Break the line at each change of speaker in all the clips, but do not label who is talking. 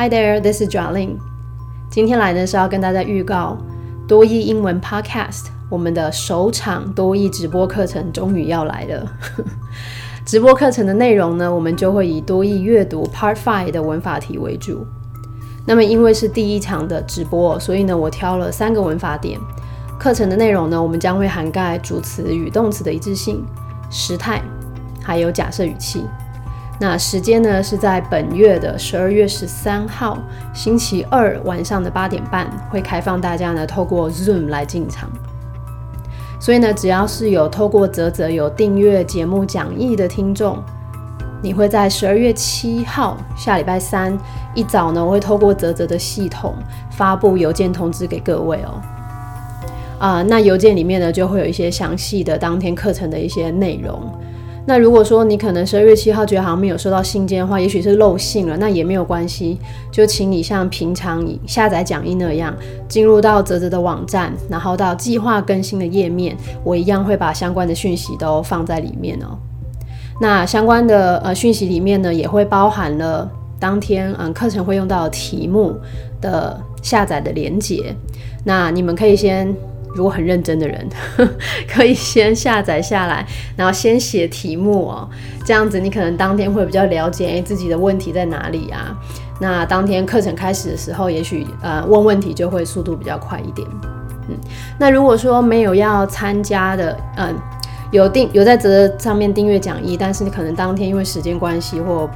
Hi there, this is Jolin。今天来呢是要跟大家预告多益英文 Podcast，我们的首场多益直播课程终于要来了。直播课程的内容呢，我们就会以多益阅读 Part Five 的文法题为主。那么因为是第一场的直播，所以呢，我挑了三个文法点。课程的内容呢，我们将会涵盖主词与动词的一致性、时态，还有假设语气。那时间呢是在本月的十二月十三号星期二晚上的八点半，会开放大家呢透过 Zoom 来进场。所以呢，只要是有透过泽泽有订阅节目讲义的听众，你会在十二月七号下礼拜三一早呢，我会透过泽泽的系统发布邮件通知给各位哦。啊，那邮件里面呢就会有一些详细的当天课程的一些内容。那如果说你可能十二月七号觉得好像没有收到信件的话，也许是漏信了，那也没有关系，就请你像平常下载讲义那样，进入到泽泽的网站，然后到计划更新的页面，我一样会把相关的讯息都放在里面哦。那相关的呃讯息里面呢，也会包含了当天嗯课程会用到题目的下载的连接，那你们可以先。如果很认真的人，可以先下载下来，然后先写题目哦。这样子你可能当天会比较了解自己的问题在哪里啊。那当天课程开始的时候，也许呃问问题就会速度比较快一点。嗯，那如果说没有要参加的，嗯，有订有在这上面订阅讲义，但是你可能当天因为时间关系或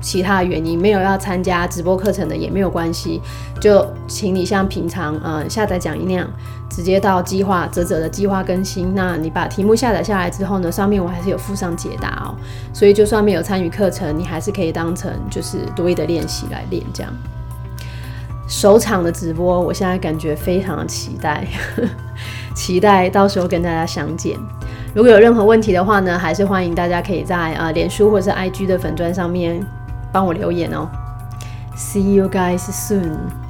其他原因没有要参加直播课程的也没有关系，就请你像平常嗯下载讲义那样。直接到计划泽泽的计划更新，那你把题目下载下来之后呢，上面我还是有附上解答哦，所以就算没有参与课程，你还是可以当成就是多一的练习来练这样。首场的直播，我现在感觉非常的期待，期待到时候跟大家相见。如果有任何问题的话呢，还是欢迎大家可以在呃脸书或者是 IG 的粉砖上面帮我留言哦。See you guys soon.